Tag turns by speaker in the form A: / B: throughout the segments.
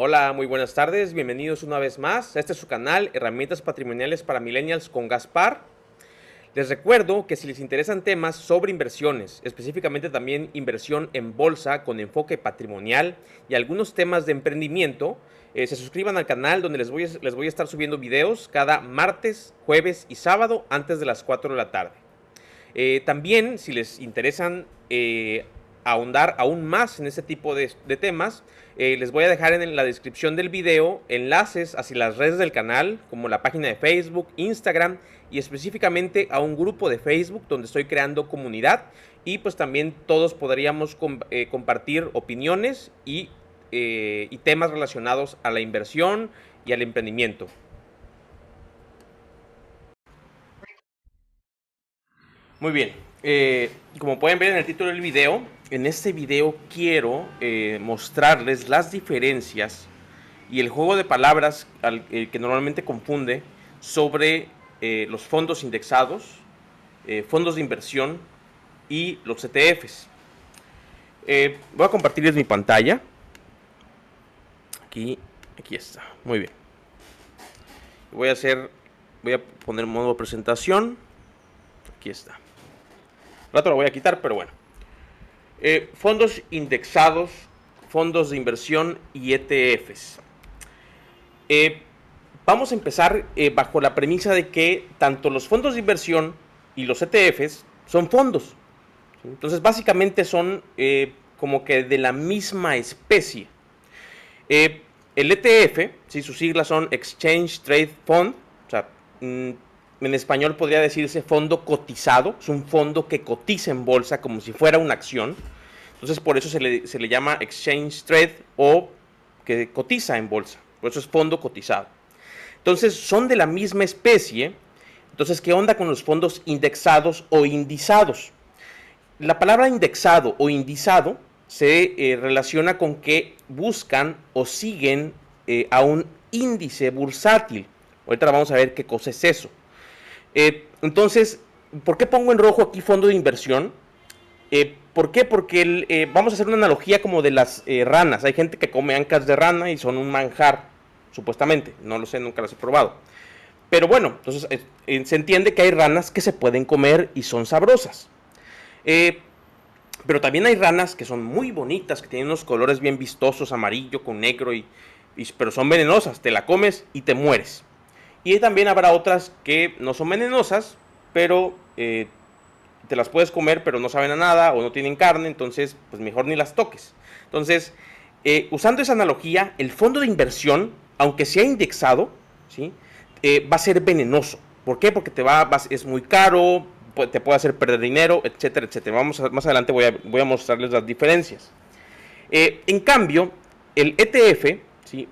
A: Hola, muy buenas tardes, bienvenidos una vez más. Este es su canal, Herramientas Patrimoniales para Millennials con Gaspar. Les recuerdo que si les interesan temas sobre inversiones, específicamente también inversión en bolsa con enfoque patrimonial y algunos temas de emprendimiento, eh, se suscriban al canal donde les voy, a, les voy a estar subiendo videos cada martes, jueves y sábado antes de las 4 de la tarde. Eh, también, si les interesan eh, ahondar aún más en este tipo de, de temas, eh, les voy a dejar en la descripción del video enlaces hacia las redes del canal, como la página de Facebook, Instagram y específicamente a un grupo de Facebook donde estoy creando comunidad y pues también todos podríamos eh, compartir opiniones y, eh, y temas relacionados a la inversión y al emprendimiento. Muy bien, como pueden ver en el título del video, en este video quiero eh, mostrarles las diferencias y el juego de palabras al, eh, que normalmente confunde sobre eh, los fondos indexados, fondos de inversión y los ETFs. Voy a compartirles mi pantalla. Aquí, aquí está. Muy bien. Voy a hacer, voy a poner modo presentación. Aquí está. rato lo voy a quitar, pero bueno. Eh, fondos indexados, fondos de inversión y ETFs. Eh, vamos a empezar eh, bajo la premisa de que tanto los fondos de inversión y los ETFs son fondos. Entonces, básicamente son como que de la misma especie. El ETF, si sus siglas son Exchange Trade Fund, o sea, mm, en español podría decirse fondo cotizado, es un fondo que cotiza en bolsa como si fuera una acción. Entonces, por eso se le, se le llama Exchange Trade o que cotiza en bolsa. Por eso es fondo cotizado. Entonces, son de la misma especie. Entonces, ¿qué onda con los fondos indexados o indizados? La palabra indexado o indizado se eh, relaciona con que buscan o siguen eh, a un índice bursátil. Ahorita vamos a ver qué cosa es eso. Eh, entonces, ¿por qué pongo en rojo aquí fondo de inversión? Eh, ¿Por qué? Porque el, eh, vamos a hacer una analogía como de las ranas. Hay gente que come ancas de rana y son un manjar, supuestamente. No lo sé, nunca las he probado. Pero bueno, entonces se entiende que hay ranas que se pueden comer y son sabrosas. Pero también hay ranas que son muy bonitas, que tienen unos colores bien vistosos, amarillo con negro, y, y- pero son venenosas. Te la comes y te mueres. Y también habrá otras que no son venenosas, pero eh, te las puedes comer, pero no saben a nada o no tienen carne, entonces pues mejor ni las toques. Entonces, eh, usando esa analogía, el fondo de inversión, aunque sea indexado, ¿sí? Eh, va a ser venenoso. ¿Por qué? Porque te va, es muy caro, te puede hacer perder dinero, etcétera, etcétera. Vamos a- más adelante voy a, voy a mostrarles las diferencias. En cambio, el ETF, ¿sí?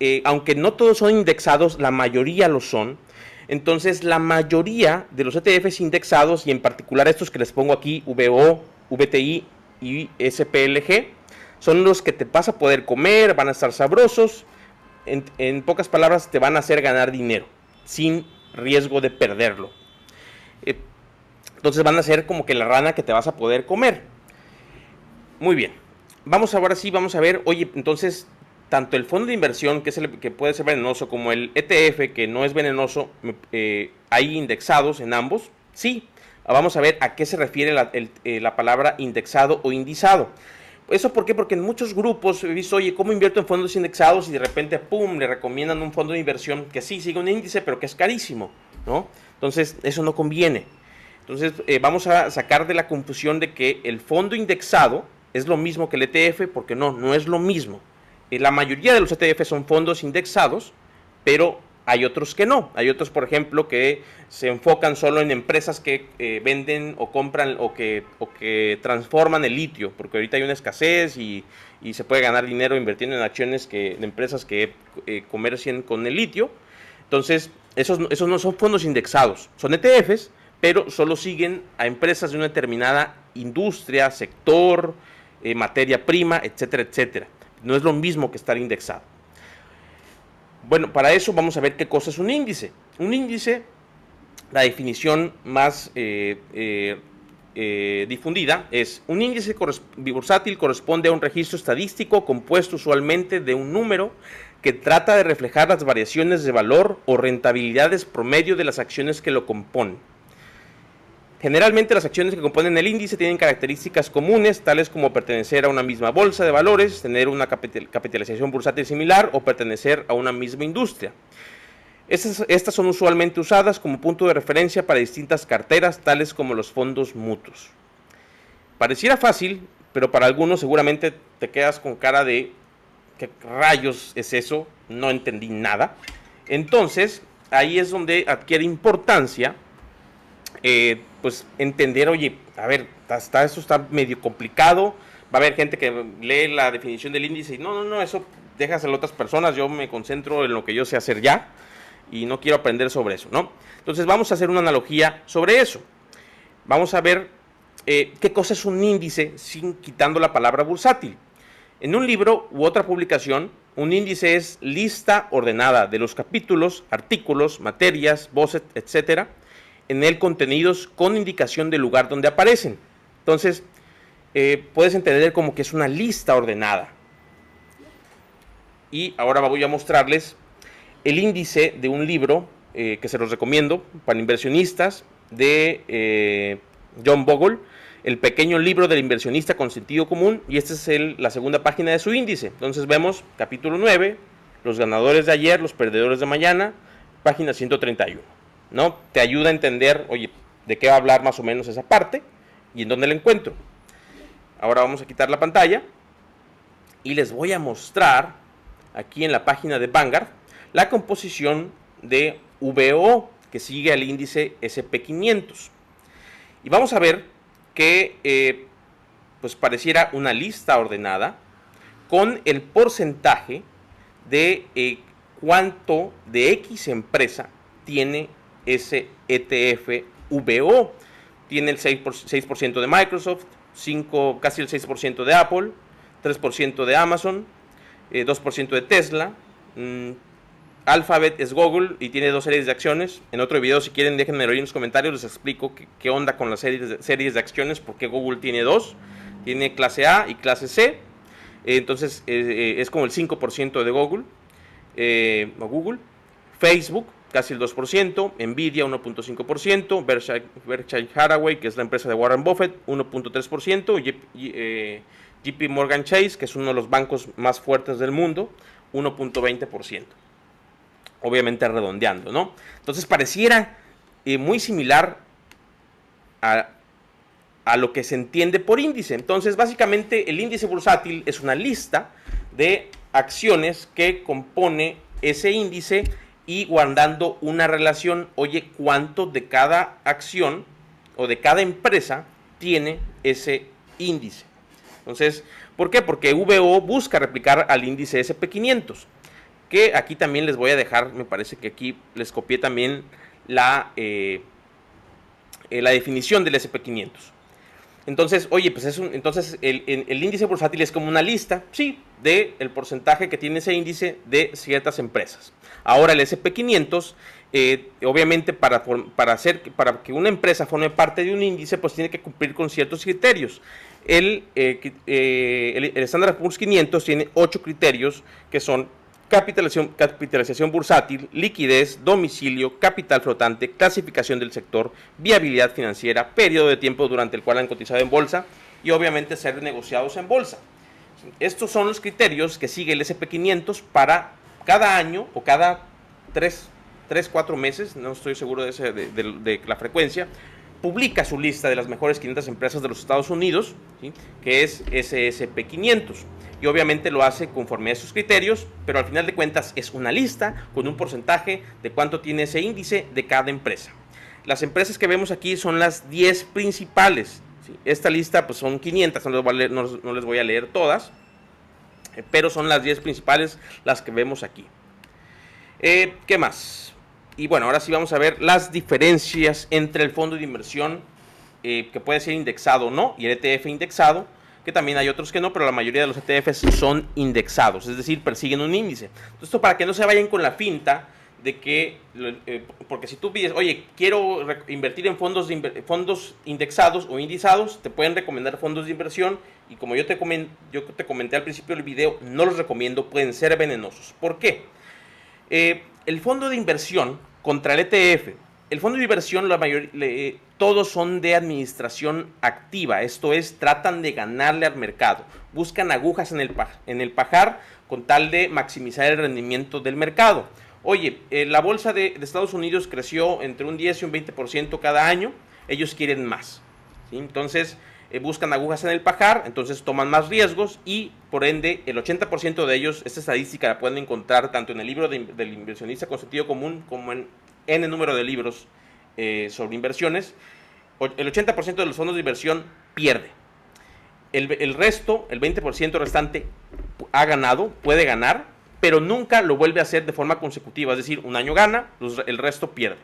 A: Eh, aunque no todos son indexados, la mayoría lo son. Entonces, la mayoría de los ETFs indexados, y en particular estos que les pongo aquí, VO, VTI y SPLG, son los que te vas a poder comer, van a estar sabrosos. En, en pocas palabras, te van a hacer ganar dinero, sin riesgo de perderlo. Eh, entonces van a ser como que la rana que te vas a poder comer. Muy bien. Vamos ahora sí, vamos a ver, oye, entonces, tanto el fondo de inversión, que, es el, que puede ser venenoso, como el ETF, que no es venenoso, eh, ¿hay indexados en ambos? Sí. Vamos a ver a qué se refiere eh, la palabra indexado o indizado. ¿Eso por qué? Porque en muchos grupos he visto, oye, ¿cómo invierto en fondos indexados? Y de repente, ¡pum!, le recomiendan un fondo de inversión que sí sigue un índice, pero que es carísimo, ¿no? Entonces, eso no conviene. Entonces, eh, vamos a sacar de la confusión de que el fondo indexado es lo mismo que el ETF, porque no, no es lo mismo. Eh, la mayoría de los ETF son fondos indexados, pero hay otros que no. Hay otros, por ejemplo, que se enfocan solo en empresas que eh, venden o compran o que, o que transforman el litio, porque ahorita hay una escasez y, se puede ganar dinero invirtiendo en acciones que, de empresas que eh, comercian con el litio. Entonces, esos, esos no son fondos indexados, son ETFs, pero solo siguen a empresas de una determinada industria, sector, eh, materia prima, etcétera, etcétera. No es lo mismo que estar indexado. Bueno, para eso vamos a ver qué cosa es un índice. Un índice, la definición más eh, eh, eh, difundida es un índice bursátil corresponde a un registro estadístico compuesto usualmente de un número que trata de reflejar las variaciones de valor o rentabilidades promedio de las acciones que lo componen. Generalmente las acciones que componen el índice tienen características comunes, tales como pertenecer a una misma bolsa de valores, tener una capitalización bursátil similar o pertenecer a una misma industria. Estas, son usualmente usadas como punto de referencia para distintas carteras, tales como los fondos mutuos. Pareciera fácil, pero para algunos seguramente te quedas con cara de ¿qué rayos es eso? No entendí nada. Entonces, ahí es donde adquiere importancia, eh, pues entender, oye, a ver, está, eso está medio complicado. Va a haber gente que lee la definición del índice y no, no, no, eso déjaselo a otras personas, yo me concentro en lo que yo sé hacer ya y no quiero aprender sobre eso, ¿no? Entonces vamos a hacer una analogía sobre eso. Vamos a ver eh, qué cosa es un índice sin quitando la palabra bursátil. En un libro u otra publicación, un índice es lista ordenada de los capítulos, artículos, materias, voces, etcétera, en el contenidos con indicación del lugar donde aparecen. Entonces, eh, puedes entender como que es una lista ordenada. Y ahora voy a mostrarles el índice de un libro eh, que se los recomiendo para inversionistas de eh, John Bogle, el pequeño libro del inversionista con sentido común, y esta es la segunda página de su índice. Entonces vemos capítulo 9, los ganadores de ayer, los perdedores de mañana, página 131. ¿No? Te ayuda a entender, oye, de qué va a hablar más o menos esa parte y en dónde la encuentro. Ahora vamos a quitar la pantalla y les voy a mostrar aquí en la página de Vanguard la composición de VO, que sigue al índice SP500. Y vamos a ver que eh, pues pareciera una lista ordenada con el porcentaje de eh, cuánto de X empresa tiene ese ETF VO. Tiene el 6%, de Microsoft, 5, casi el 6% de Apple, 3% de Amazon, 2% eh, de Tesla, mm, Alphabet es Google y tiene dos series de acciones. En otro video, si quieren, déjenme en los comentarios. Les explico qué, onda con las series de, acciones, porque Google tiene dos. Tiene clase A y clase C. Entonces, eh, eh, es como el 5% de Google. Google. Facebook, casi el 2%. Nvidia, 1.5%. Berkshire, Hathaway, que es la empresa de Warren Buffett, 1.3%. Y, JP Morgan Chase, que es uno de los bancos más fuertes del mundo, 1.20% obviamente redondeando, ¿no? Entonces pareciera eh, muy similar a, a, lo que se entiende por índice. Entonces, básicamente el índice bursátil es una lista de acciones que compone ese índice y guardando una relación, oye, cuánto de cada acción o de cada empresa tiene ese índice. Entonces, ¿por qué? Porque VO busca replicar al índice SP500 que aquí también les voy a dejar, me parece que aquí les copié también la, eh, eh, la definición del SP500. Entonces, oye, pues es un, entonces el, índice bursátil es como una lista, sí, el porcentaje que tiene ese índice de ciertas empresas. Ahora el SP500, eh, obviamente para, para, hacer, para que una empresa forme parte de un índice, pues tiene que cumplir con ciertos criterios. El, el, el Standard Poor's 500 tiene ocho criterios que son capitalización, capitalización bursátil, liquidez, domicilio, capital flotante, clasificación del sector, viabilidad financiera, periodo de tiempo durante el cual han cotizado en bolsa y obviamente ser negociados en bolsa. Estos son los criterios que sigue el SP500 para cada año o cada 3, 3 4 meses, no estoy seguro de, de la frecuencia, publica su lista de las mejores 500 empresas de los Estados Unidos, que es SSP500. Y obviamente lo hace conforme a sus criterios, pero al final de cuentas es una lista con un porcentaje de cuánto tiene ese índice de cada empresa. Las empresas que vemos aquí son las 10 principales. Esta lista pues son 500, no les, voy a leer, todas, eh, pero son las 10 principales las que vemos aquí. Eh, ¿Qué más? Y bueno, ahora sí vamos a ver las diferencias entre el fondo de inversión eh, que puede ser indexado o no y el ETF indexado, que también hay otros que no, pero la mayoría de los ETFs son indexados, es decir, persiguen un índice. esto para que no se vayan con la finta de que, eh, porque si tú pides, oye, quiero invertir en fondos, fondos indexados o indizados, te pueden recomendar fondos de inversión y como yo te, yo te comenté al principio del video, no los recomiendo, pueden ser venenosos. ¿Por qué? Eh, el fondo de inversión contra el ETF, el fondo de inversión, la mayoría, todos son de administración activa, esto es, tratan de ganarle al mercado, buscan agujas en el, pajar con tal de maximizar el rendimiento del mercado. Oye, eh, la bolsa de, Estados Unidos creció entre un 10 y un 20% cada año, ellos quieren más. Entonces, eh, buscan agujas en el pajar, entonces toman más riesgos y por ende el 80% de ellos, esta estadística la pueden encontrar tanto en el libro del inversionista con sentido común como en N número de libros eh, sobre inversiones, el 80% de los fondos de inversión pierde. El, el resto, el 20% restante, ha ganado, puede ganar, pero nunca lo vuelve a hacer de forma consecutiva. Es decir, un año gana, el resto pierde.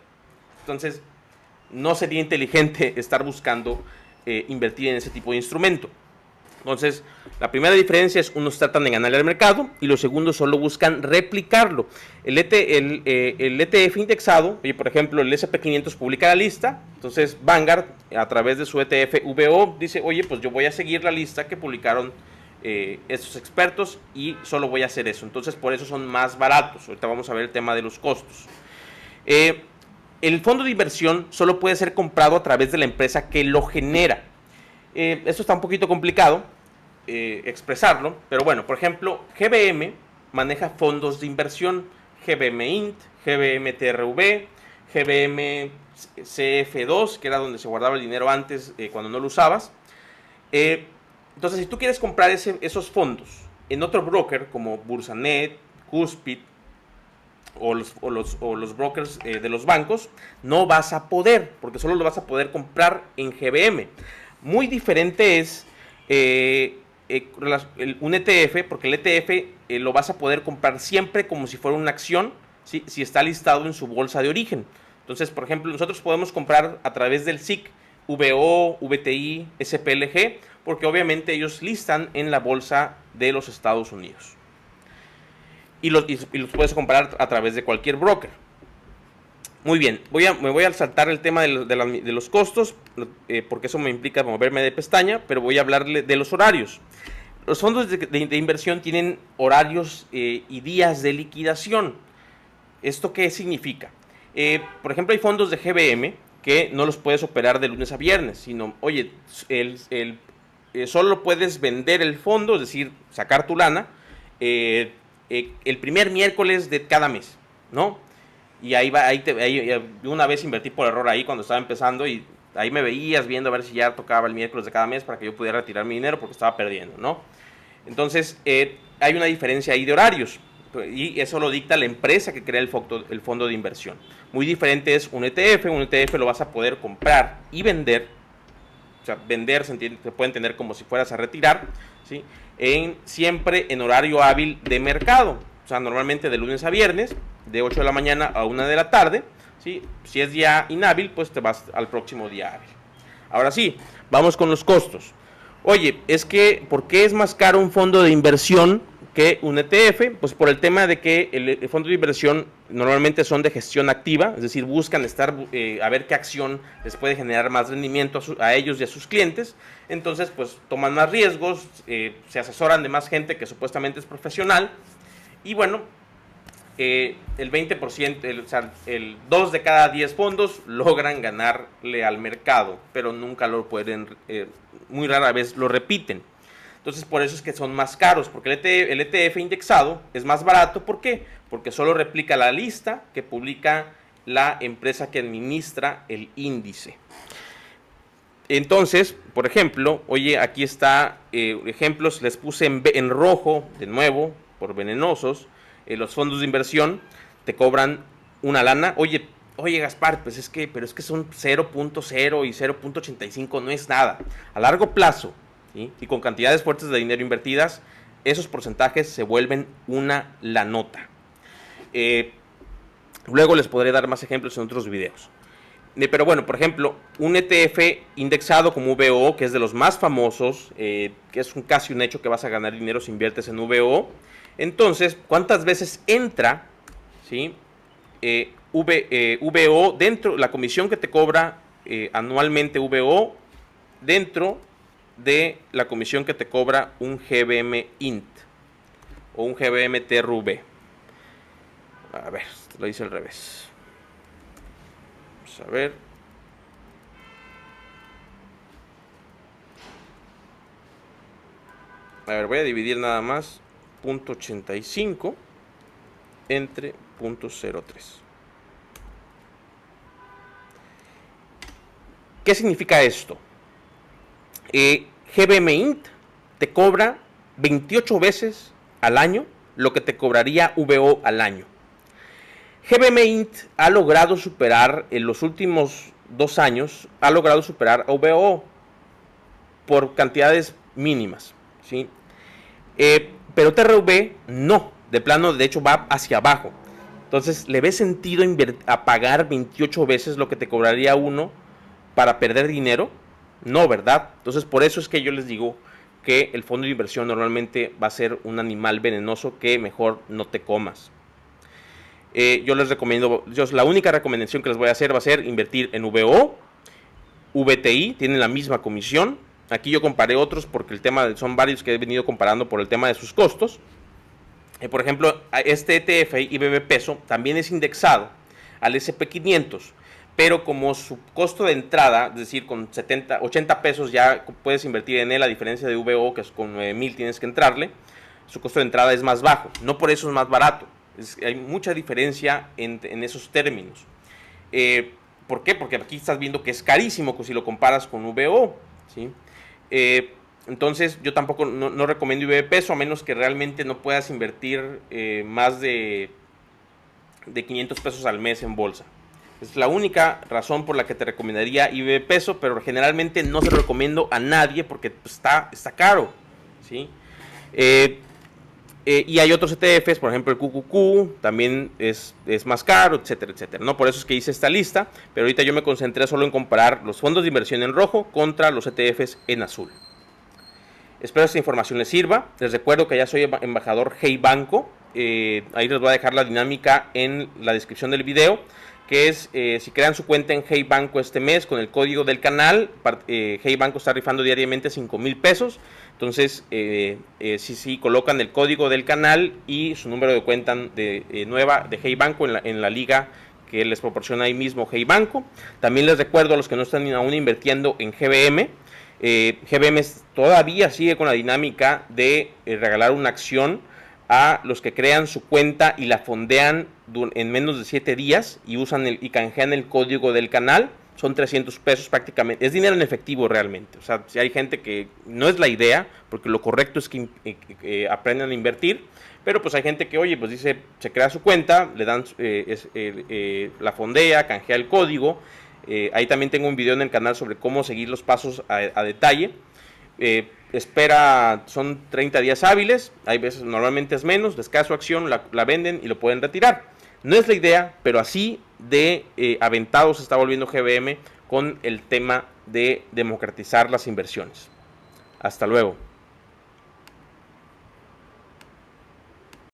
A: Entonces, no sería inteligente estar buscando eh, invertir en ese tipo de instrumento. Entonces, la primera diferencia es unos tratan de ganarle al mercado y los segundos solo buscan replicarlo. El, ETF e indexado, oye, por ejemplo, el SP500 publica la lista, entonces Vanguard, a través de su ETF VO, dice, oye, pues yo voy a seguir la lista que publicaron eh, estos expertos y solo voy a hacer eso. Entonces por eso son más baratos. Ahorita vamos a ver el tema de los costos. Eh, el fondo de inversión solo puede ser comprado a través de la empresa que lo genera. Eh, esto está un poquito complicado expresarlo, pero bueno, por ejemplo, GBM maneja fondos de inversión, GBM Int, GBM TRV, GBM CF2, que era donde se guardaba el dinero antes cuando no lo usabas. Entonces, si tú quieres comprar esos fondos en otro broker como Bursanet, Cuspid o los, los, brokers eh, de los bancos, no vas a poder, porque solo lo vas a poder comprar en GBM. Muy diferente es eh, eh, un ETF, porque el ETF lo vas a poder comprar siempre como si fuera una acción, si está listado en su bolsa de origen. Entonces, por ejemplo, nosotros podemos comprar a través del SIC, VO, VTI, SPLG, porque obviamente ellos listan en la bolsa de los Estados Unidos. Y los, los puedes comprar a través de cualquier broker. Muy bien, voy me voy a saltar el tema de, los costos, eh, porque eso me implica moverme de pestaña, pero voy a hablarle de los horarios. Los fondos de, inversión tienen horarios eh, y días de liquidación. ¿Esto qué significa? Eh, por ejemplo, hay fondos de GBM que no los puedes operar de lunes a viernes, sino, oye, el, eh, solo puedes vender el fondo, es decir, sacar tu lana, eh, eh, el primer miércoles de cada mes, ¿no? Y ahí va, ahí, te, una vez invertí por error ahí cuando estaba empezando y ahí me veías viendo a ver si ya tocaba el miércoles de cada mes para que yo pudiera retirar mi dinero porque estaba perdiendo, ¿no? Entonces, hay una diferencia ahí de horarios y eso lo dicta la empresa que crea el fondo, de inversión. Muy diferente es un ETF, un ETF lo vas a poder comprar y vender o sea, vender se, puede entender como si fueras a retirar, ¿sí? En, siempre en horario hábil de mercado. O sea, normalmente de lunes a viernes, de 8 de la mañana a 1 de la tarde. Si es día inhábil, pues te vas al próximo día hábil. Ahora sí, vamos con los costos. Oye, es que, ¿por qué es más caro un fondo de inversión que un ETF, pues por el tema de que el, fondo de inversión normalmente son de gestión activa, es decir, buscan estar eh, a ver qué acción les puede generar más rendimiento a, ellos y a sus clientes, entonces pues toman más riesgos, eh, se asesoran de más gente que supuestamente es profesional y bueno, eh, el 20%, el, o sea, el 2 de cada 10 fondos logran ganarle al mercado, pero nunca lo pueden, muy rara vez lo repiten. Entonces por eso es que son más caros, porque el ETF, e indexado es más barato. ¿Por qué? Porque solo replica la lista que publica la empresa que administra el índice. Entonces, por ejemplo, oye, aquí está eh, ejemplos, les puse en, rojo, de nuevo, por venenosos, eh, los fondos de inversión te cobran una lana. Oye, oye Gaspar, pues es que, pero es que son 0.0 y 0.85, no es nada. A largo plazo, y con cantidades fuertes de dinero invertidas, esos porcentajes se vuelven una la nota. Eh, luego les podré dar más ejemplos en otros videos. Eh, pero bueno, por ejemplo, un ETF indexado como VO, que es de los más famosos, eh, que es un, casi un hecho que vas a ganar dinero si inviertes en VO. Entonces, ¿cuántas veces entra? ¿sí? eh, VO dentro, la comisión que te cobra anualmente VO dentro de la comisión que te cobra un GBM int o un GBM TRV. A ver, lo hice al revés. Vamos a ver. A ver, voy a dividir nada más punto .85 entre punto .03. ¿Qué significa esto? Eh, GBM Int te cobra 28 veces al año lo que te cobraría VO al año. GBM Int ha logrado superar en los últimos dos años, ha logrado superar a VO por cantidades mínimas. ¿sí? Eh, pero TRV no, de plano, de hecho va hacia abajo. Entonces, ¿le ve sentido a pagar 28 veces lo que te cobraría uno para perder dinero? No, ¿verdad? Entonces, por eso es que yo les digo que el fondo de inversión normalmente va a ser un animal venenoso que mejor no te comas. Eh, yo les recomiendo, yo, la única recomendación que les voy a hacer va a ser invertir en VO, VTI, tienen la misma comisión. Aquí yo comparé otros porque el tema son varios que he venido comparando por el tema de sus costos. Eh, por ejemplo, este ETF IBB peso también es indexado al SP500, pero como su costo de entrada, es decir, con 70, 80 pesos ya puedes invertir en él, a diferencia de VO, que es con 9000 tienes que entrarle, su costo de entrada es más bajo, no por eso es más barato hay mucha diferencia en, esos términos. Eh, ¿Por qué? Porque aquí estás viendo que es carísimo si lo comparas con VO. ¿sí? Eh, entonces yo tampoco no, recomiendo IBB peso a menos que realmente no puedas invertir eh, más de, de 500 pesos al mes en bolsa. Es la única razón por la que te recomendaría IBB peso, pero generalmente no se lo recomiendo a nadie porque está, está caro. ¿sí? Eh, y hay otros ETFs, por ejemplo el QQQ, también es, es, más caro, etcétera, etcétera. ¿no? Por eso es que hice esta lista, pero ahorita yo me concentré solo en comparar los fondos de inversión en rojo contra los ETFs en azul. Espero esta información les sirva. Les recuerdo que ya soy embajador Hey Banco. Eh, ahí les voy a dejar la dinámica en la descripción del video que es eh, si crean su cuenta en Hey Banco este mes con el código del canal, eh, Hey Banco está rifando diariamente 5 mil pesos, entonces eh, si sí, colocan el código del canal y su número de cuenta de, nueva de Hey Banco en la, en la liga que les proporciona ahí mismo Hey Banco. También les recuerdo a los que no están aún invirtiendo en GBM, GBM todavía sigue con la dinámica de regalar una acción a los que crean su cuenta y la fondean en menos de 7 días y usan el, y canjean el código del canal. Son 300 pesos prácticamente. Es dinero en efectivo realmente. O sea, si hay gente que no es la idea, porque lo correcto es que eh, eh, aprendan a invertir. Pero pues hay gente que, oye, pues dice, se crea su cuenta, le dan eh, la fondea, canjea el código. ahí también tengo un video en el canal sobre cómo seguir los pasos a detalle espera, son 30 días hábiles, hay veces normalmente es menos, descanso acción, la, venden y lo pueden retirar. No es la idea, pero así de eh, aventado se está volviendo GBM con el tema de democratizar las inversiones. Hasta luego.